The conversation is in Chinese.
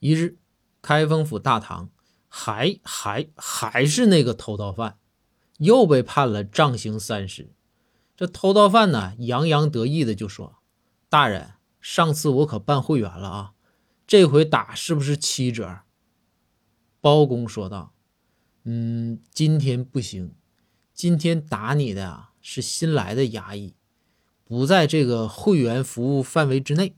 一日开封府大堂还还还是那个偷盗犯又被判了杖刑三十。这偷盗犯呢洋洋得意的就说大人上次我可办会员了啊这回打是不是七折包公说道嗯今天不行今天打你的啊是新来的衙役不在这个会员服务范围之内